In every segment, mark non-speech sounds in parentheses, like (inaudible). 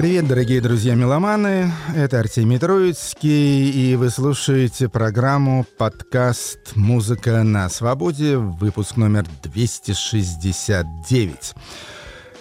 Привет, дорогие друзья-меломаны! Это Артемий Троицкий, и вы слушаете программу «Подкаст Музыка на свободе», выпуск номер 269.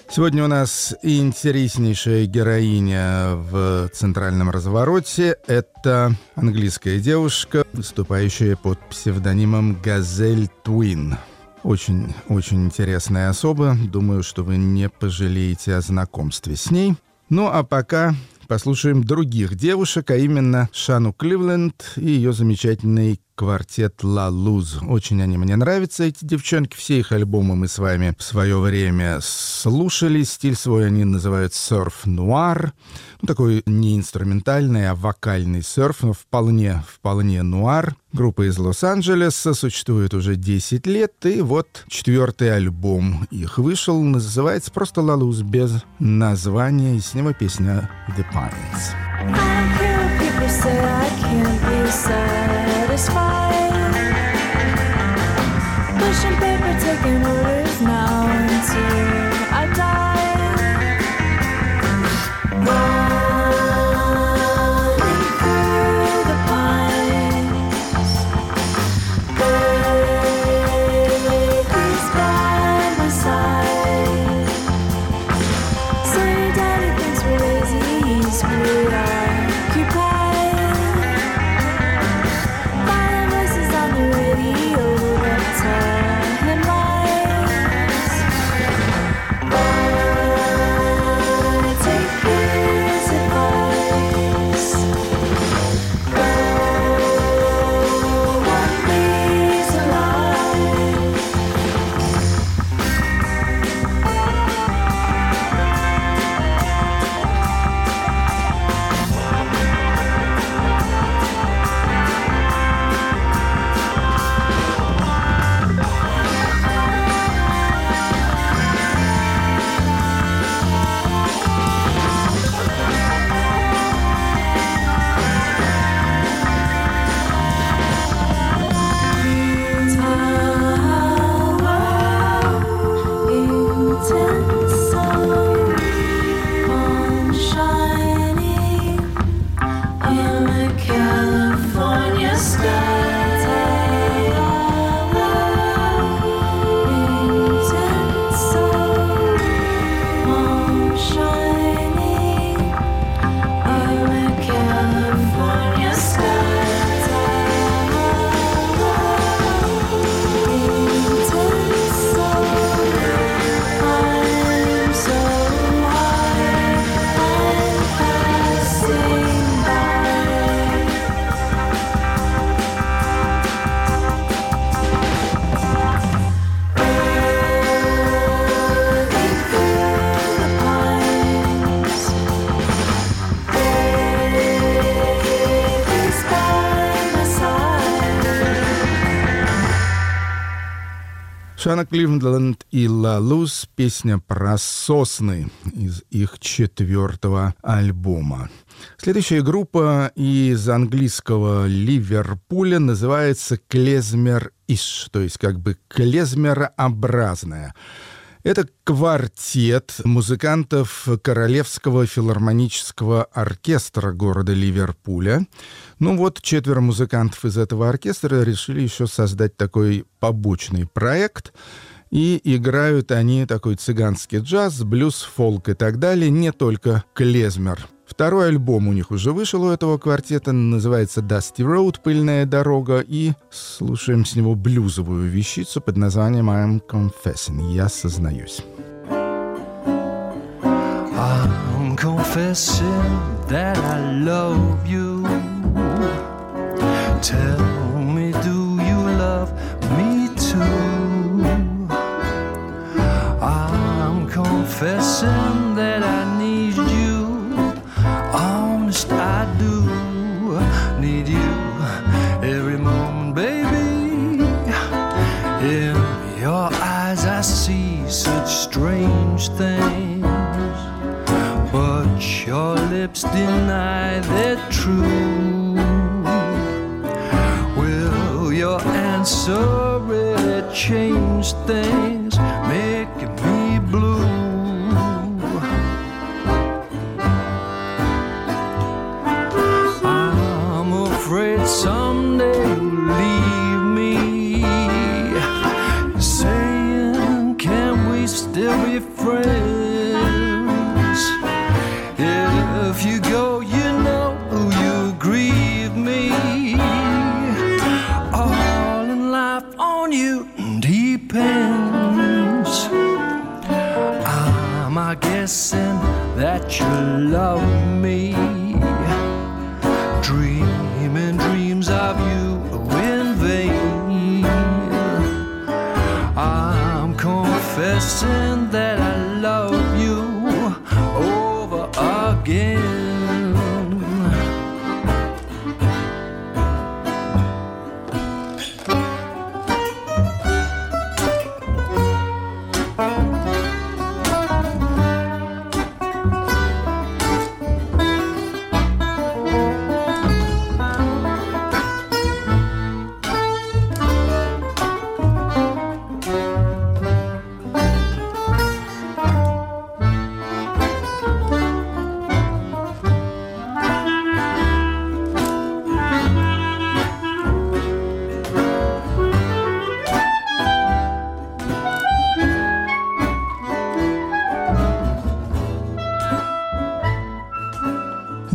Сегодня у нас интереснейшая героиня в центральном развороте. Это английская девушка, выступающая под псевдонимом «Газель Твин». Очень-очень интересная особа. Думаю, что вы не пожалеете о знакомстве с ней – ну а пока послушаем других девушек, а именно Шану Кливленд и ее замечательный квартет «Ла Луз». Очень они мне нравятся, эти девчонки. Все их альбомы мы с вами в свое время слушали. Стиль свой они называют «серф-нуар». Ну, такой не инструментальный, а вокальный серф, но вполне, вполне нуар. Группа из Лос-Анджелеса существует уже 10 лет, и вот четвертый альбом их вышел, называется просто «Ла Луз» без названия, и с него песня «The Pines». I Pushing paper, taking orders now until I die. Шана Кливленд и Ла Луз, песня про сосны из их четвертого альбома. Следующая группа из английского Ливерпуля называется «Клезмер Иш», то есть как бы клезмерообразная. Это квартет музыкантов Королевского филармонического оркестра города Ливерпуля. Ну вот, четверо музыкантов из этого оркестра решили еще создать такой побочный проект. И играют они такой цыганский джаз, блюз, фолк и так далее, не только клезмер. Второй альбом у них уже вышел у этого квартета, называется Dusty Road, пыльная дорога, и слушаем с него блюзовую вещицу под названием I'm Confessing, я сознаюсь. Confessing strange things, but your lips deny their truth. Will your answer really change things, love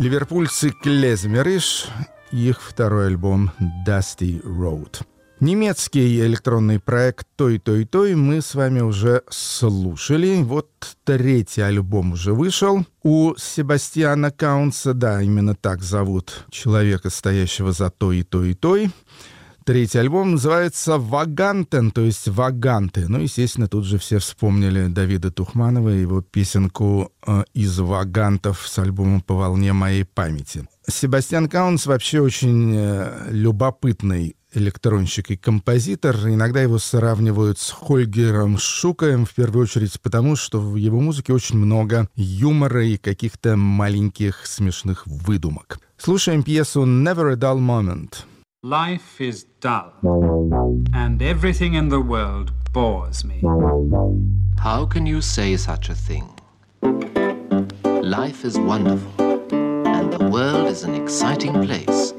Ливерпульцы Клезмериш, их второй альбом Dusty Road. Немецкий электронный проект «Той-той-той» мы с вами уже слушали. Вот третий альбом уже вышел. У Себастьяна Каунса, да, именно так зовут человека, стоящего за «Той и той и той». Третий альбом называется «Вагантен», то есть «Ваганты». Ну, естественно, тут же все вспомнили Давида Тухманова и его песенку э, «Из вагантов» с альбомом «По волне моей памяти». Себастьян Каунс вообще очень э, любопытный электронщик и композитор. Иногда его сравнивают с Хольгером Шукаем, в первую очередь потому, что в его музыке очень много юмора и каких-то маленьких смешных выдумок. Слушаем пьесу «Never a Dull Moment». Life is dull, and everything in the world bores me. How can you say such a thing? Life is wonderful, and the world is an exciting place.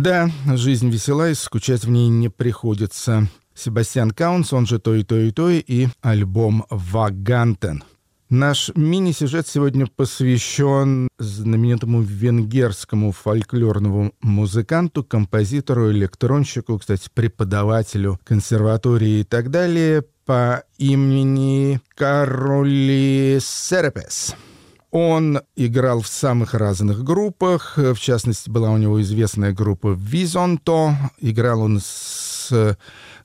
Да, жизнь весела, и скучать в ней не приходится. Себастьян Каунс, он же «То и то и то» и альбом «Вагантен». Наш мини-сюжет сегодня посвящен знаменитому венгерскому фольклорному музыканту, композитору, электронщику, кстати, преподавателю консерватории и так далее, по имени Кароли Серепес. Он играл в самых разных группах. В частности, была у него известная группа «Визонто». Играл он с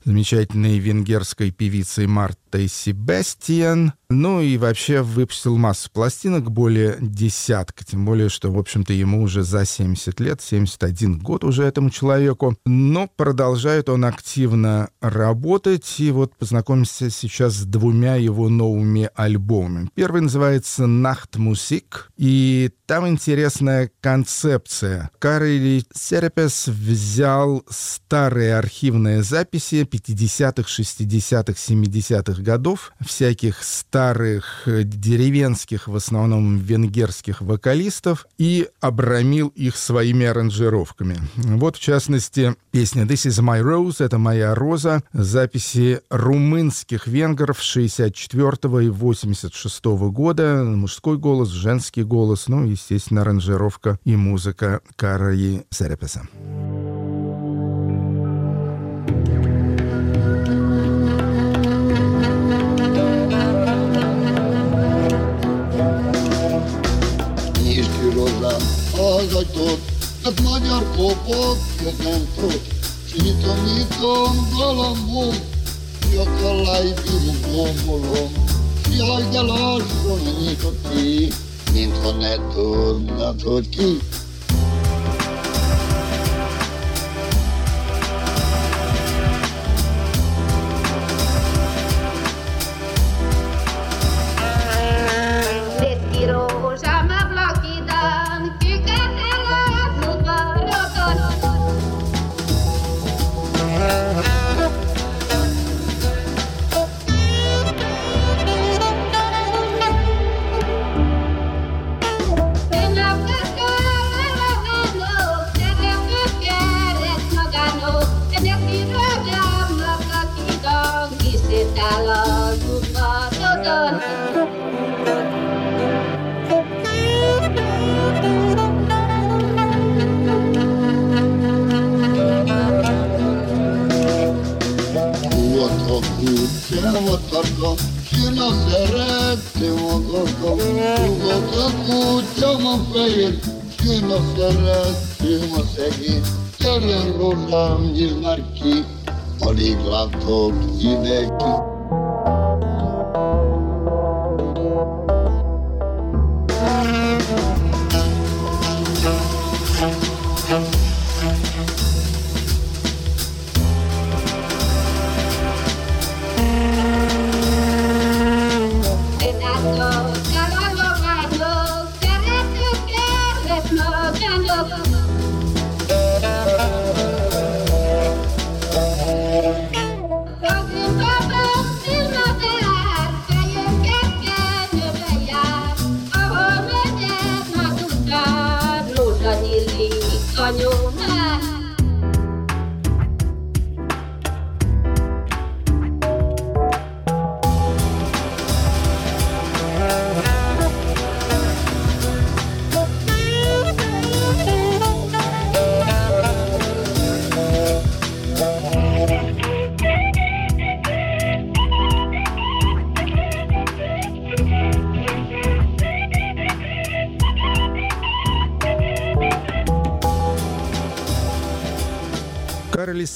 замечательной венгерской певицей Мартой Себастьян. Ну и вообще выпустил массу пластинок, более десятка. Тем более, что, в общем-то, ему уже за 70 лет, 71 год уже этому человеку. Но продолжает он активно работать. И вот познакомимся сейчас с двумя его новыми альбомами. Первый называется «Нахт Мусик». И там интересная концепция. Карли Серепес взял старые архивные записи 50-х, 60-х, 70-х годов, всяких старых э, деревенских, в основном венгерских вокалистов, и обрамил их своими аранжировками. Вот, в частности, песня «This is my rose» — «Это моя роза», записи румынских венгров 64 и 86 года, мужской голос, женский голос, ну, естественно, аранжировка и музыка Караи Серепеса. az ajtót, mert magyar kopot fogom tud. S nyitom, nyitom, galambom, nyakalláj bírom, gombolom. Si hagyd el lassan, nyitott ki, mintha ne tudnád, hogy ki.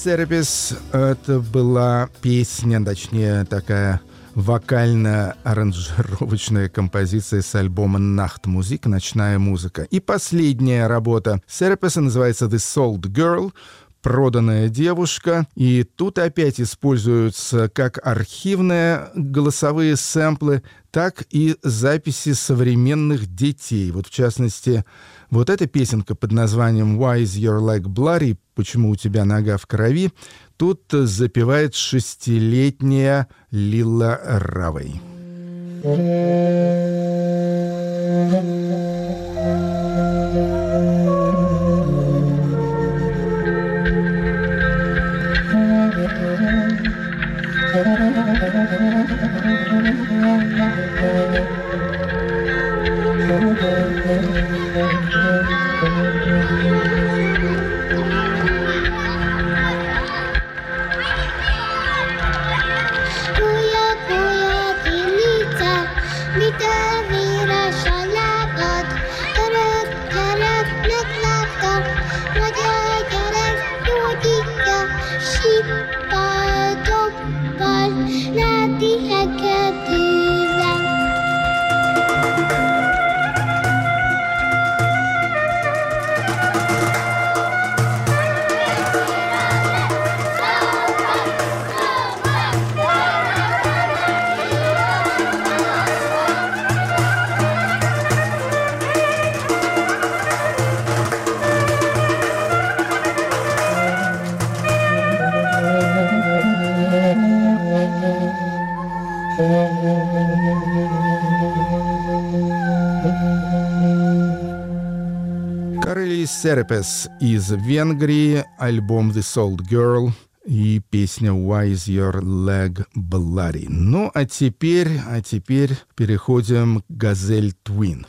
Сервис — это была песня, точнее, такая вокально-аранжировочная композиция с альбома «Нахт Музик» «Ночная музыка». И последняя работа Серпеса называется «The Sold Girl», проданная девушка. И тут опять используются как архивные голосовые сэмплы, так и записи современных детей. Вот в частности, вот эта песенка под названием «Why is your leg bloody?» «Почему у тебя нога в крови?» Тут запевает шестилетняя Лила Равей. Серпес из Венгрии, альбом The Sold Girl и песня Why is your leg bloody? Ну, а теперь, а теперь переходим к Газель Твин.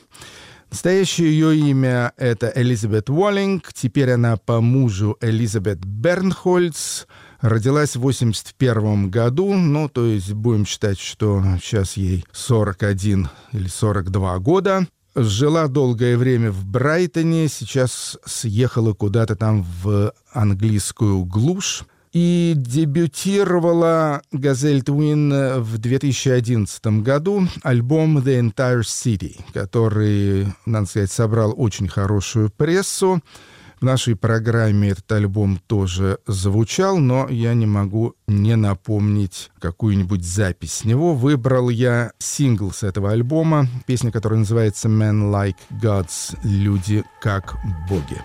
Настоящее ее имя — это Элизабет Уоллинг. Теперь она по мужу Элизабет Бернхольц. Родилась в 81 году, ну, то есть будем считать, что сейчас ей 41 или 42 года. Жила долгое время в Брайтоне, сейчас съехала куда-то там в английскую глушь. И дебютировала Газель Твин в 2011 году альбом The Entire City, который, надо сказать, собрал очень хорошую прессу. В нашей программе этот альбом тоже звучал, но я не могу не напомнить какую-нибудь запись с него. Выбрал я сингл с этого альбома, песня, которая называется «Men Like Gods» — «Люди как боги».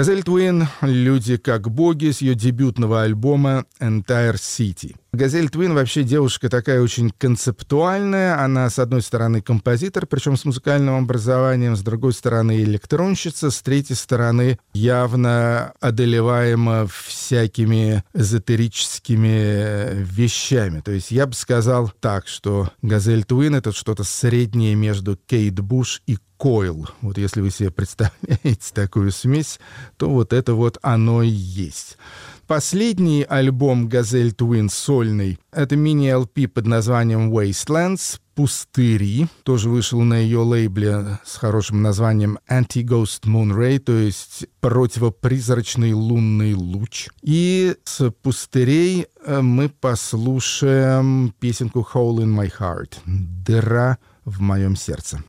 Газель Твин «Люди как боги» с ее дебютного альбома «Entire City». Газель Твин вообще девушка такая очень концептуальная. Она, с одной стороны, композитор, причем с музыкальным образованием, с другой стороны, электронщица, с третьей стороны, явно одолеваема всякими эзотерическими вещами. То есть я бы сказал так, что Газель Твин — это что-то среднее между Кейт Буш и Койл. Вот если вы себе представляете такую смесь, то вот это вот оно и есть. Последний альбом «Газель Твин» сольный — это мини-ЛП под названием «Wastelands», «Пустыри», тоже вышел на ее лейбле с хорошим названием «Anti-Ghost Moon Ray», то есть «Противопризрачный лунный луч». И с «Пустырей» мы послушаем песенку «Hole in my heart» — «Дыра в моем сердце».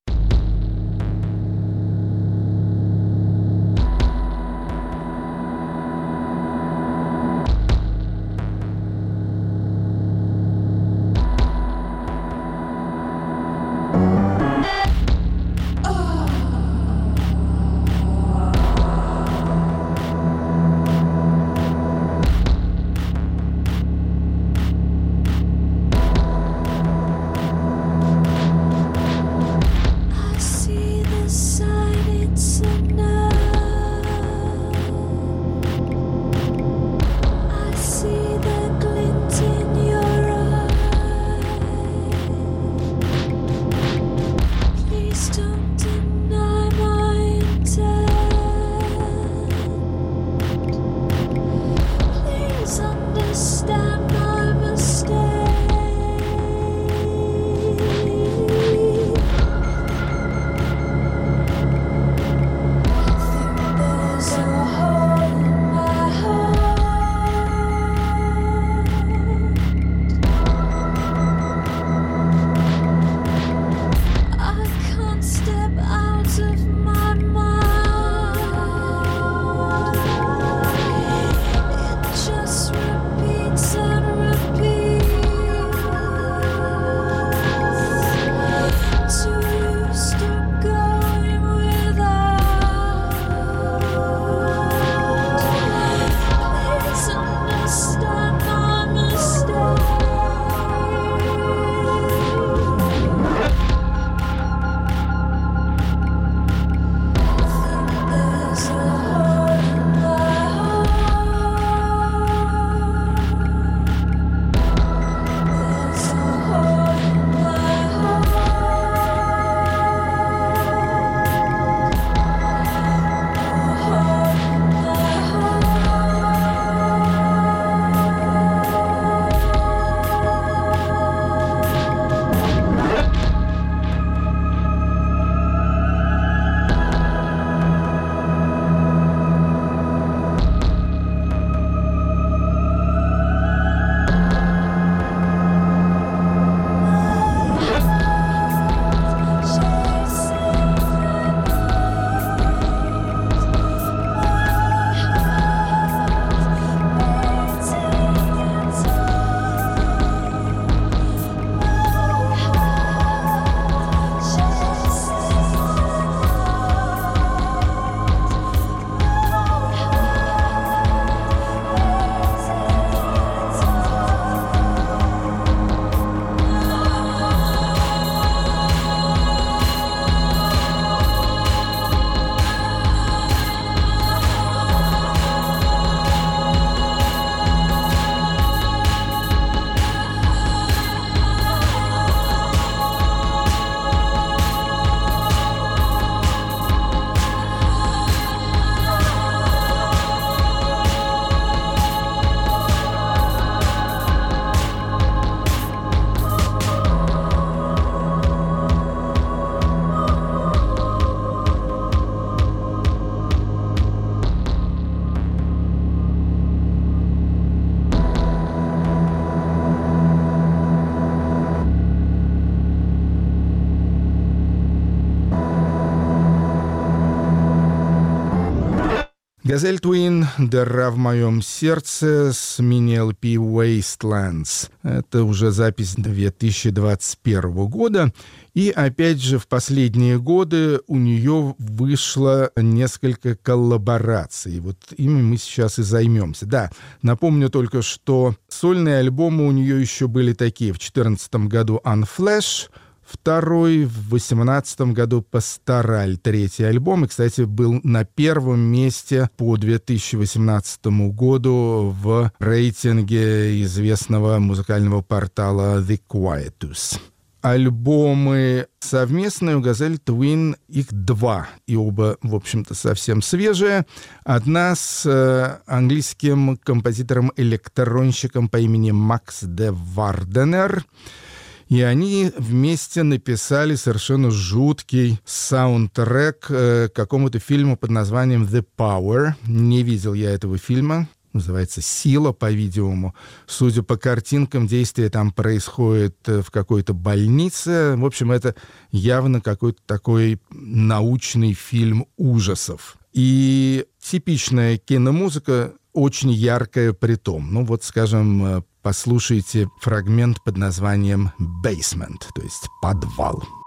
Газель Твин «Дыра в моем сердце» с мини-ЛП Wastelands. Это уже запись 2021 года. И опять же, в последние годы у нее вышло несколько коллабораций. Вот ими мы сейчас и займемся. Да, напомню только, что сольные альбомы у нее еще были такие. В 2014 году «Unflash», второй, в 2018 году «Пастораль», третий альбом. И, кстати, был на первом месте по 2018 году в рейтинге известного музыкального портала The Quietus. Альбомы совместные у «Газель Твин», их два, и оба, в общем-то, совсем свежие. Одна с э, английским композитором-электронщиком по имени Макс де Варденер — и они вместе написали совершенно жуткий саундтрек э, какому-то фильму под названием «The Power». Не видел я этого фильма. Называется «Сила», по-видимому. Судя по картинкам, действие там происходит э, в какой-то больнице. В общем, это явно какой-то такой научный фильм ужасов. И типичная киномузыка очень яркая при том. Ну вот, скажем, э, послушайте фрагмент под названием «Basement», то есть «подвал».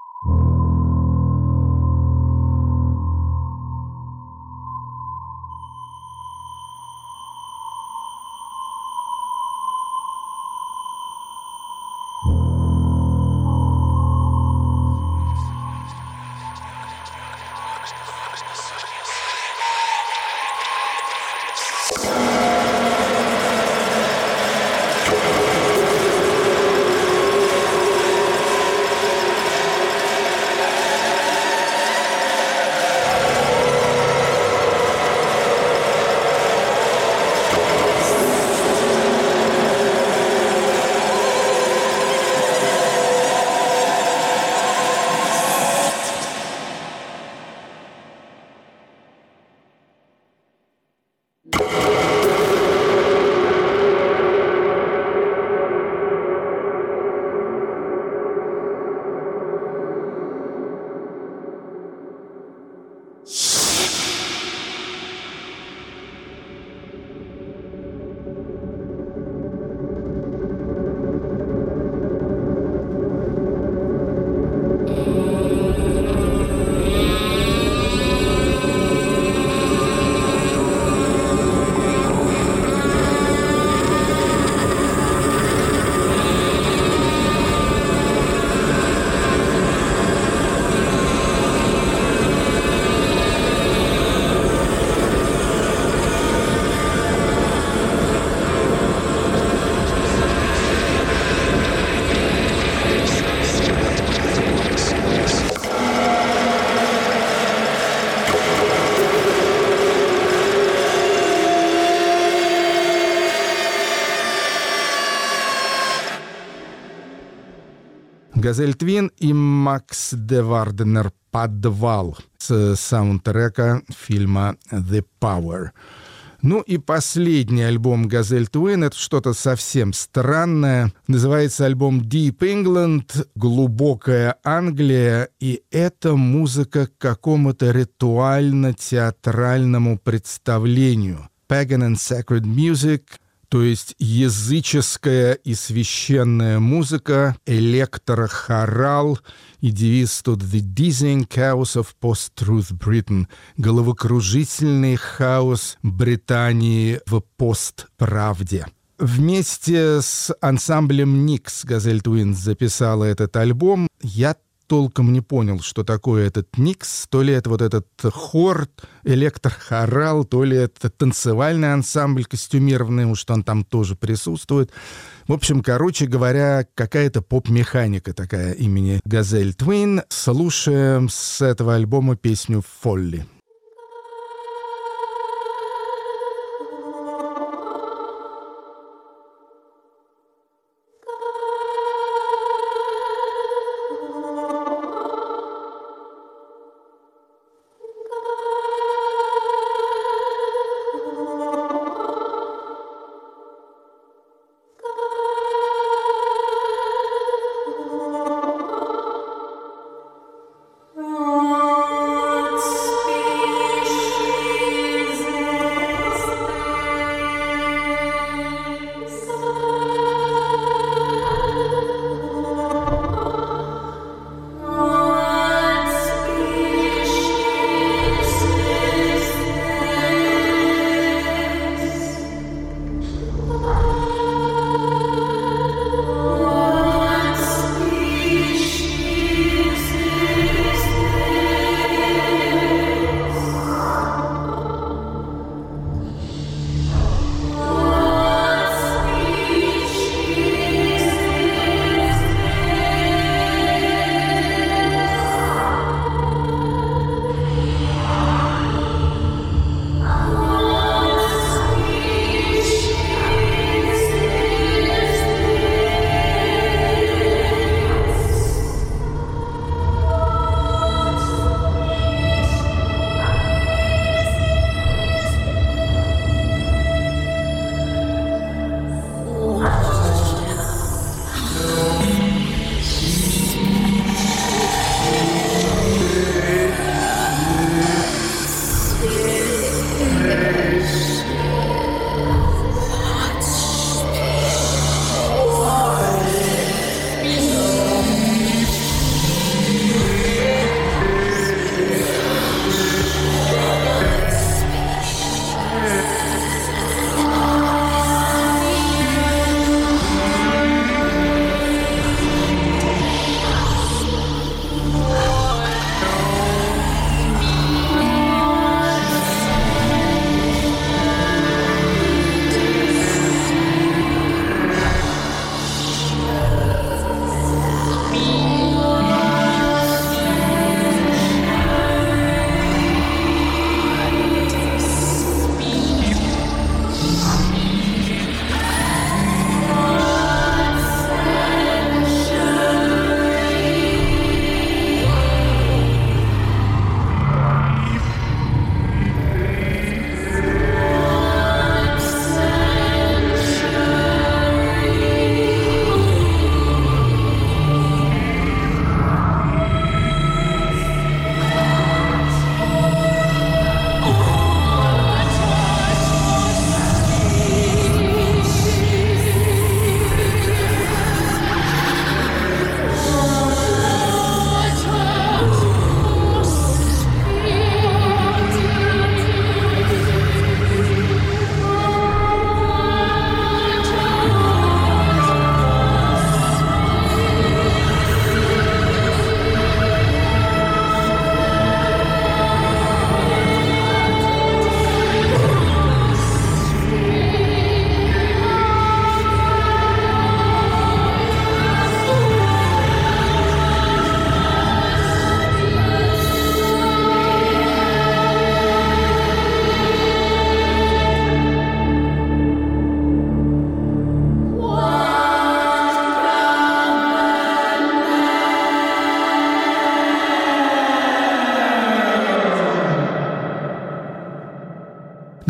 Газель Твин и Макс де Варденер «Подвал» с саундтрека фильма «The Power». Ну и последний альбом «Газель Твин» — это что-то совсем странное. Называется альбом «Deep England», «Глубокая Англия», и это музыка к какому-то ритуально-театральному представлению. Pagan and Sacred Music — то есть языческая и священная музыка, электрохорал и девиз тут «The dizzying chaos of post-truth Britain» — головокружительный хаос Британии в постправде. Вместе с ансамблем «Никс» Газель Твинс записала этот альбом. Я толком не понял, что такое этот микс. То ли это вот этот хор, электрохорал, то ли это танцевальный ансамбль костюмированный, уж он там тоже присутствует. В общем, короче говоря, какая-то поп-механика такая имени Газель Твин. Слушаем с этого альбома песню «Фолли».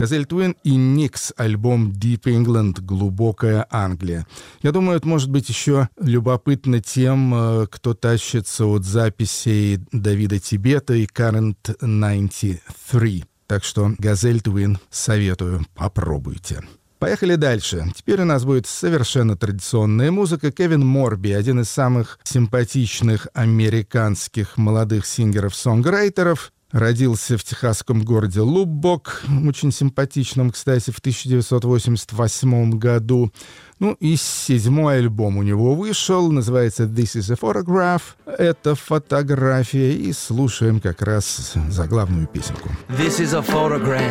Газель Твин и Никс, альбом Deep England, глубокая Англия. Я думаю, это может быть еще любопытно тем, э, кто тащится от записей Давида Тибета и Current 93. Так что Газель Твин советую, попробуйте. Поехали дальше. Теперь у нас будет совершенно традиционная музыка. Кевин Морби, один из самых симпатичных американских молодых сингеров-сонграйтеров, Родился в техасском городе Луббок, очень симпатичном, кстати, в 1988 году. Ну и седьмой альбом у него вышел, называется «This is a Photograph». Это фотография, и слушаем как раз заглавную песенку. This is a photograph,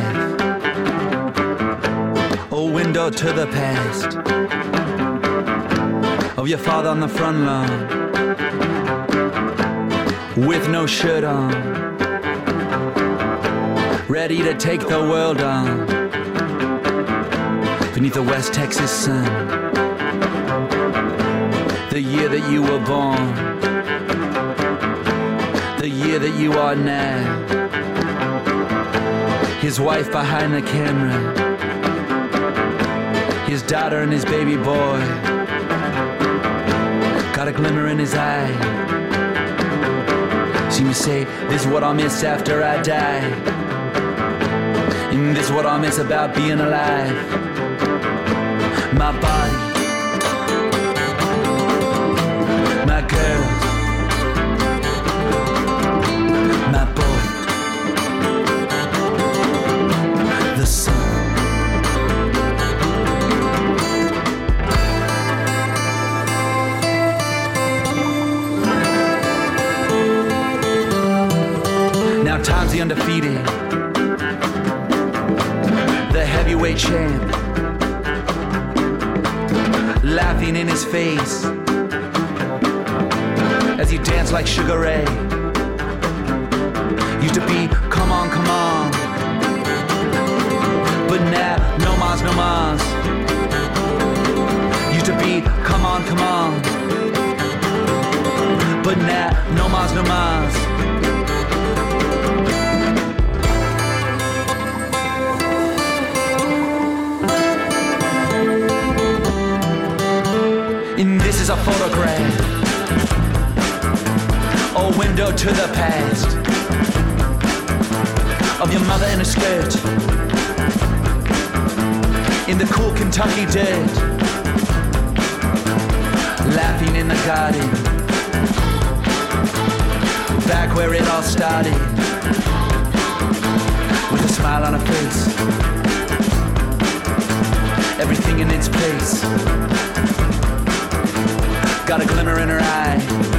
a window to the past of your father on the front lawn with no shirt on, ready to take the world on beneath the West Texas sun. The year that you were born, the year that you are now his wife behind the camera, his daughter and his baby boy. Got a glimmer in his eye. See me say, This is what I'll miss after I die. This is what I'll miss about being alive. My body, champ, laughing in his face as he danced like Sugar Ray. Used to be, come on, come on. But now, no mas, no mas. Used to be, come on, come on. But now, no mas, no mas. Window to the past. Of your mother in a skirt. In the cool Kentucky dirt, laughing in the garden, back where it all started, with a smile on her face, everything in its place, got a glimmer in her eye.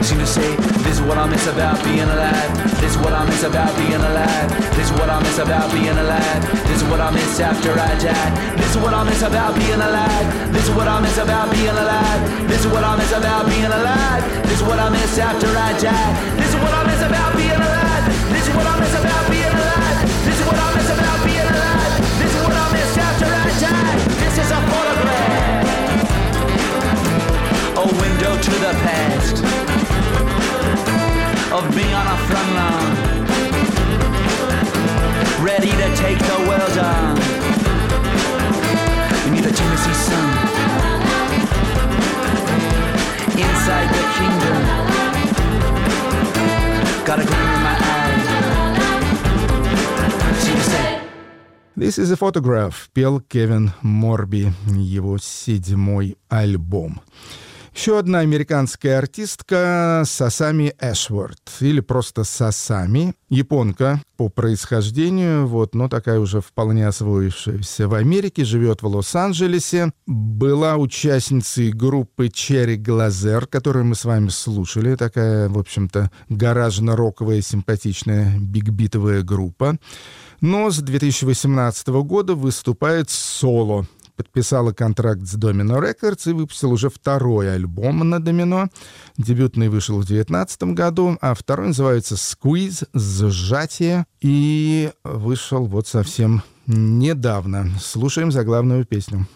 Seem to say, this is what I miss about being alive. This is what I miss about being alive. This is what I miss about being alive. This is what I miss after I die. This is what I miss about being alive. This is what I miss about being alive. This is what I miss about being alive. This is what I miss after I die. This is what I miss about being alive. This is what I miss about being alive. This is what I miss about being alive. This is what I miss after I die. This is a photograph. A window to the past of me on a front lawn, ready to take the world on beneath the Tennessee sun, inside the kingdom. Got a gleam in my eye. See you say. This is a photograph, пел Кевин Морби, его седьмой альбом. Еще одна американская артистка Сасами Эшворд, или просто Сасами, японка по происхождению, вот, но такая уже вполне освоившаяся в Америке, живет в Лос-Анджелесе, была участницей группы Cherry Glazer, которую мы с вами слушали, такая, в общем-то, гаражно-роковая, симпатичная бигбитовая группа, но с 2018 года выступает соло подписала контракт с Domino Records и выпустил уже второй альбом на Domino. Дебютный вышел в 2019 году, а второй называется «Squeeze», «Сжатие», и вышел вот совсем недавно. Слушаем заглавную песню.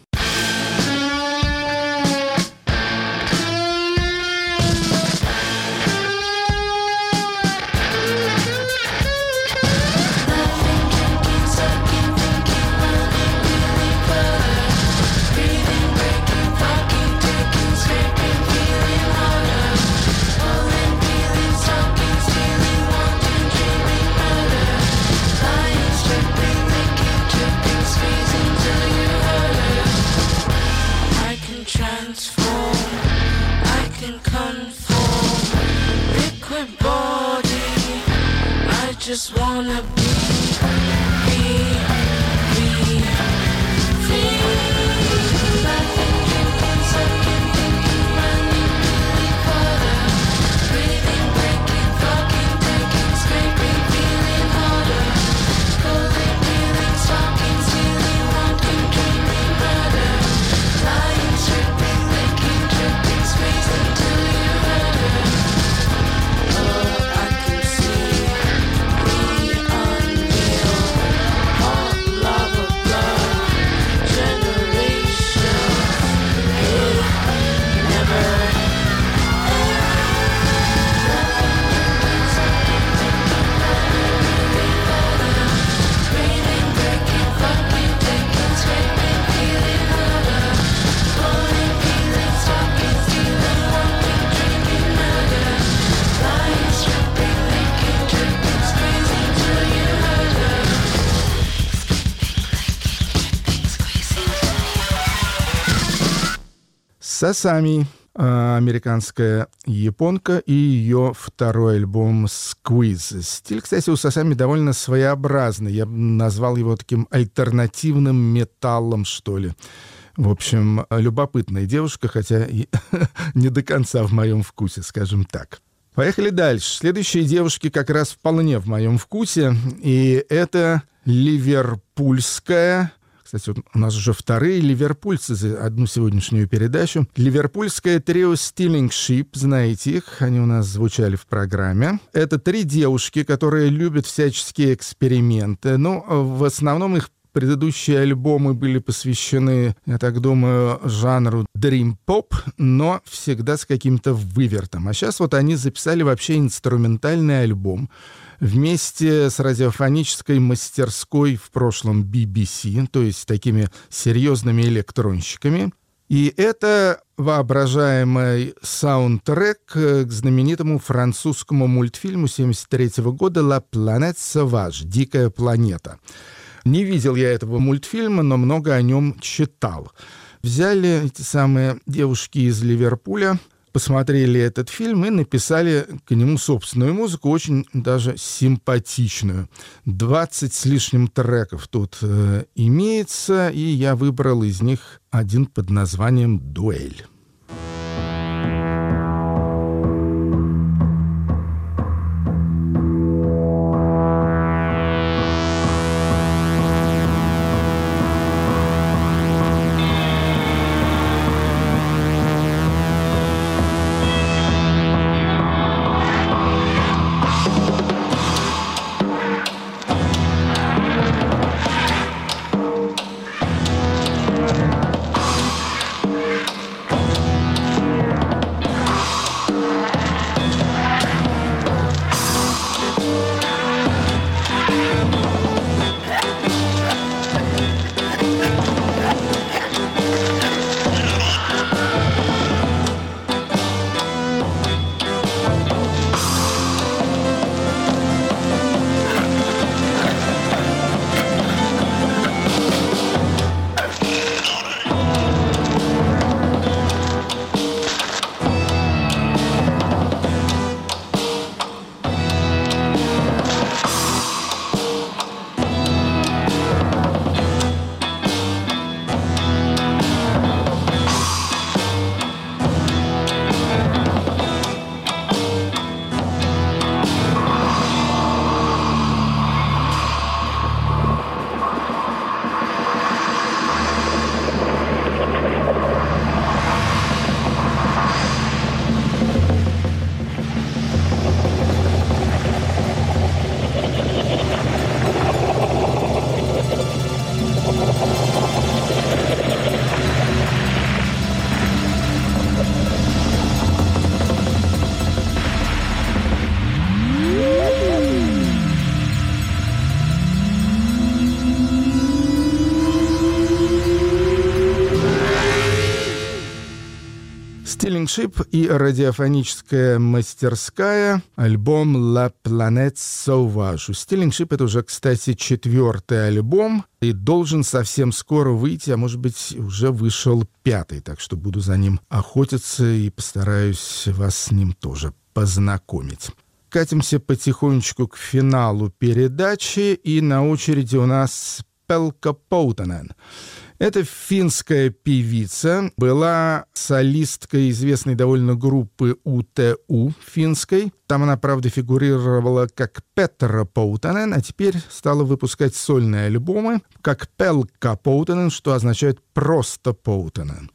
Сасами, а, американская японка и ее второй альбом «Squeeze». Стиль, кстати, у Сасами довольно своеобразный. Я бы назвал его таким альтернативным металлом, что ли. В общем, любопытная девушка, хотя и (laughs) не до конца в моем вкусе, скажем так. Поехали дальше. Следующие девушки как раз вполне в моем вкусе. И это ливерпульская кстати, вот у нас уже вторые ливерпульцы за одну сегодняшнюю передачу. Ливерпульское трио Stealing Ship, знаете их, они у нас звучали в программе. Это три девушки, которые любят всяческие эксперименты. Ну, в основном их Предыдущие альбомы были посвящены, я так думаю, жанру Dream Pop, но всегда с каким-то вывертом. А сейчас вот они записали вообще инструментальный альбом вместе с радиофонической мастерской в прошлом BBC, то есть такими серьезными электронщиками. И это воображаемый саундтрек к знаменитому французскому мультфильму 73 года «La Planète Sauvage» — «Дикая планета». Не видел я этого мультфильма, но много о нем читал. Взяли эти самые девушки из Ливерпуля, посмотрели этот фильм и написали к нему собственную музыку, очень даже симпатичную. 20 с лишним треков тут э, имеется, и я выбрал из них один под названием «Дуэль». Stealing Ship и радиофоническая мастерская, альбом La Planète Sauvage. У Stealing Ship это уже, кстати, четвертый альбом и должен совсем скоро выйти, а может быть уже вышел пятый, так что буду за ним охотиться и постараюсь вас с ним тоже познакомить. катимся потихонечку к финалу передачи, и на очереди у нас Пелка Поутанен. Это финская певица, была солисткой известной довольно группы УТУ финской. Там она, правда, фигурировала как Петра Поутанен, а теперь стала выпускать сольные альбомы как Пелка Поутанен, что означает «просто Поутанен».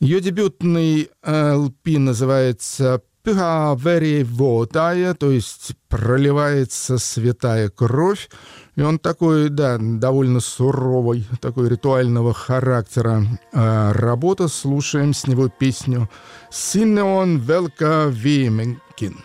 Ее дебютный LP называется «Pyha veri vodaja», то есть «проливается святая кровь». И он такой, да, довольно суровый, такой ритуального характера э, работа. Слушаем с него песню «Синеон Велка Вименкин».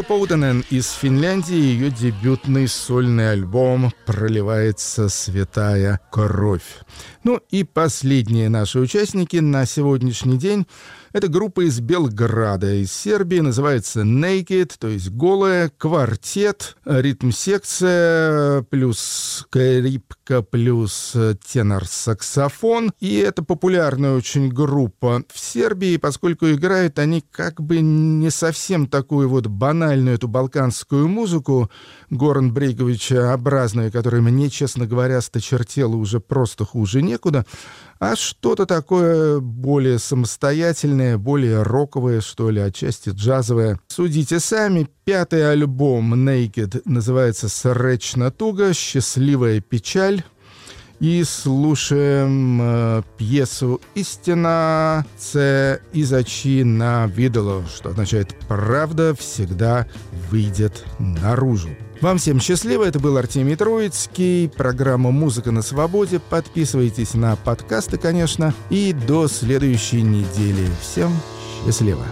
Пелка Поутанен из Финляндии, ее дебютный сольный альбом «Проливается святая кровь». Ну и последние наши участники на сегодняшний день – это группа из Белграда, из Сербии, называется Naked, то есть голая, квартет, ритм-секция, плюс скрипка, плюс тенор-саксофон. И это популярная очень группа в Сербии, поскольку играют они как бы не совсем такую вот банальную эту балканскую музыку Горан Брейковича образную, которая мне, честно говоря, сточертела уже просто хуже некуда, а что-то такое более самостоятельное, более роковое, что ли, отчасти джазовое. Судите сами. Пятый альбом Naked называется «Сречно туго. Счастливая печаль». И слушаем э, пьесу «Истина це изачи на видело», что означает «правда всегда выйдет наружу». Вам всем счастливо. Это был Артемий Троицкий. Программа «Музыка на свободе». Подписывайтесь на подкасты, конечно. И до следующей недели. Всем Счастливо.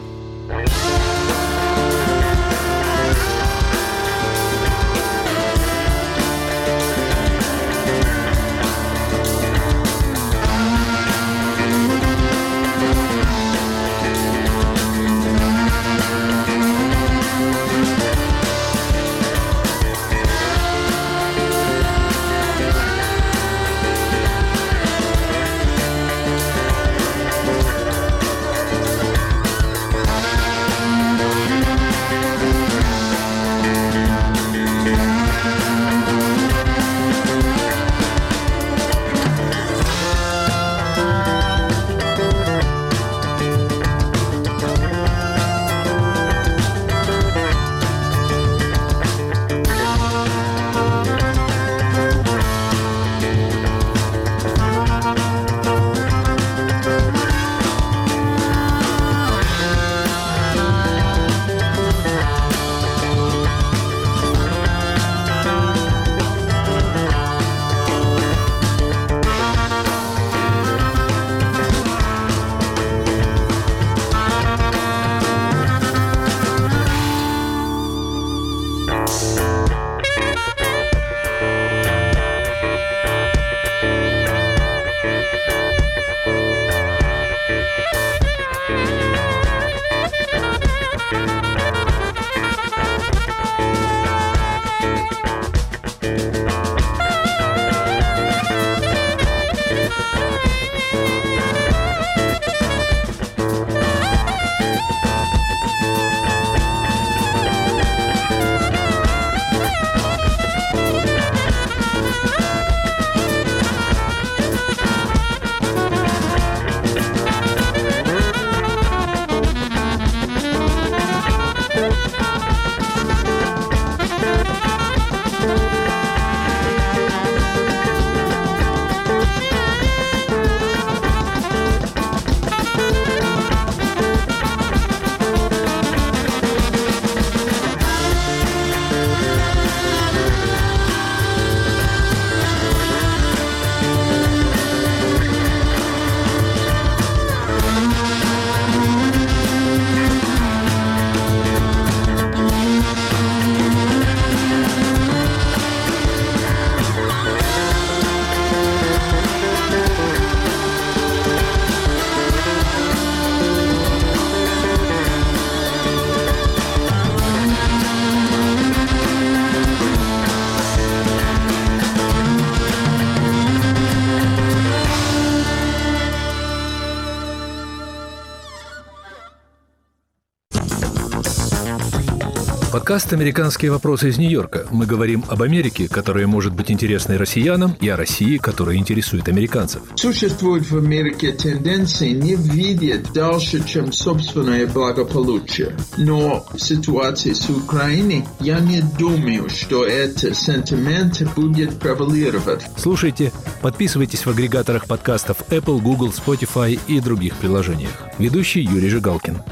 Подкаст «Американские вопросы» из Нью-Йорка. Мы говорим об Америке, которая может быть интересной россиянам, и о России, которая интересует американцев. Существует в Америке тенденции не видеть дальше, чем собственное благополучие. Но в ситуации с Украиной я не думаю, что этот сентимент будет превалировать. Слушайте, подписывайтесь в агрегаторах подкастов Apple, Google, Spotify и других приложениях. Ведущий Юрий Жигалкин.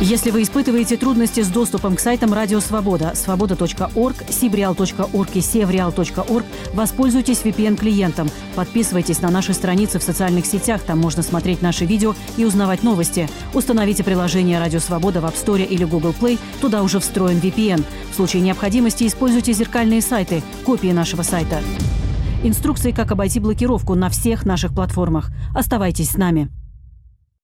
Если вы испытываете трудности с доступом к сайтам Радио Свобода, свобода.орг, сибреал.орг и севреал.орг, воспользуйтесь VPN-клиентом. Подписывайтесь на наши страницы в социальных сетях, там можно смотреть наши видео и узнавать новости. Установите приложение Радио Свобода в App Store или Google Play, туда уже встроен VPN. В случае необходимости используйте зеркальные сайты, копии нашего сайта. Инструкции, как обойти блокировку на всех наших платформах. Оставайтесь с нами.